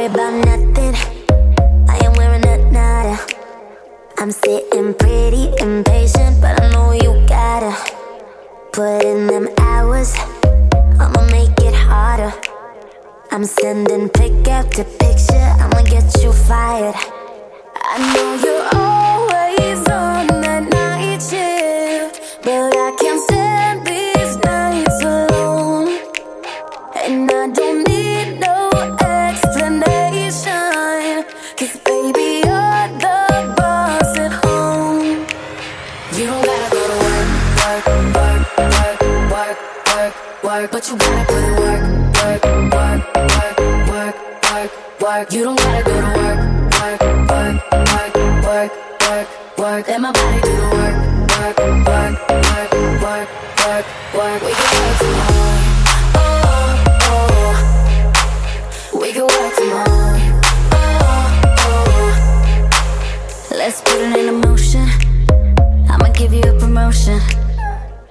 worry about nothing. I ain't wearing a nada. I'm sitting pretty impatient, but I know you gotta put in them hours. I'ma make it harder. I'm sending pick after picture. I'ma get you fired. I know you're. But you gotta put in work, work, work, work, work, work, work. You don't gotta go to work, work, work, work, work, work, work. Let my body do the work, work, work, work, work, work, work. We can work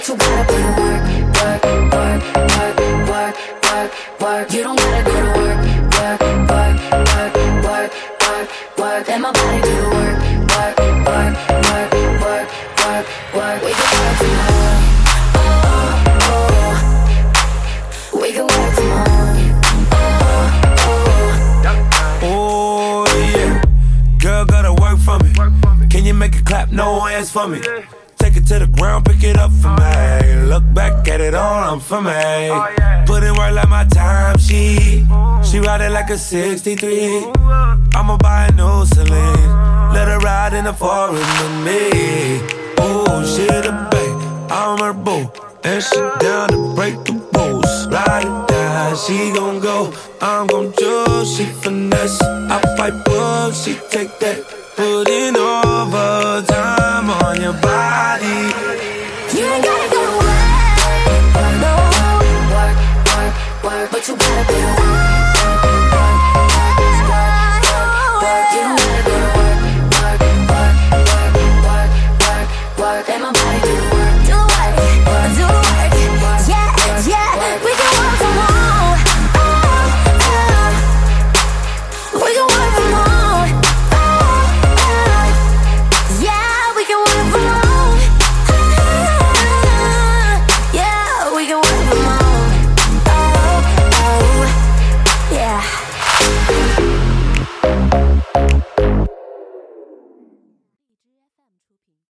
But you gotta put in work, work, work, work, work, work, work. You don't gotta go to work, work, work, work, work, work, work. Let my body do the work, work, work, work, work, work, work. We can work tomorrow. Oh, oh. We can work tomorrow. Oh yeah, girl gotta work for me. Can you make it clap? No hands for me. Take it to the ground, pick it up for me. Look back at it all, I'm for me. Put in work like my time she She ride it like a 63. I'ma buy a new Celine. Let her ride in the foreign with me. Oh, she the babe, I'm her boo. And she down to break the rules. Ride it down, she gon' go. I'm gon' choose, she finesse. I fight bugs, she take what you gotta be.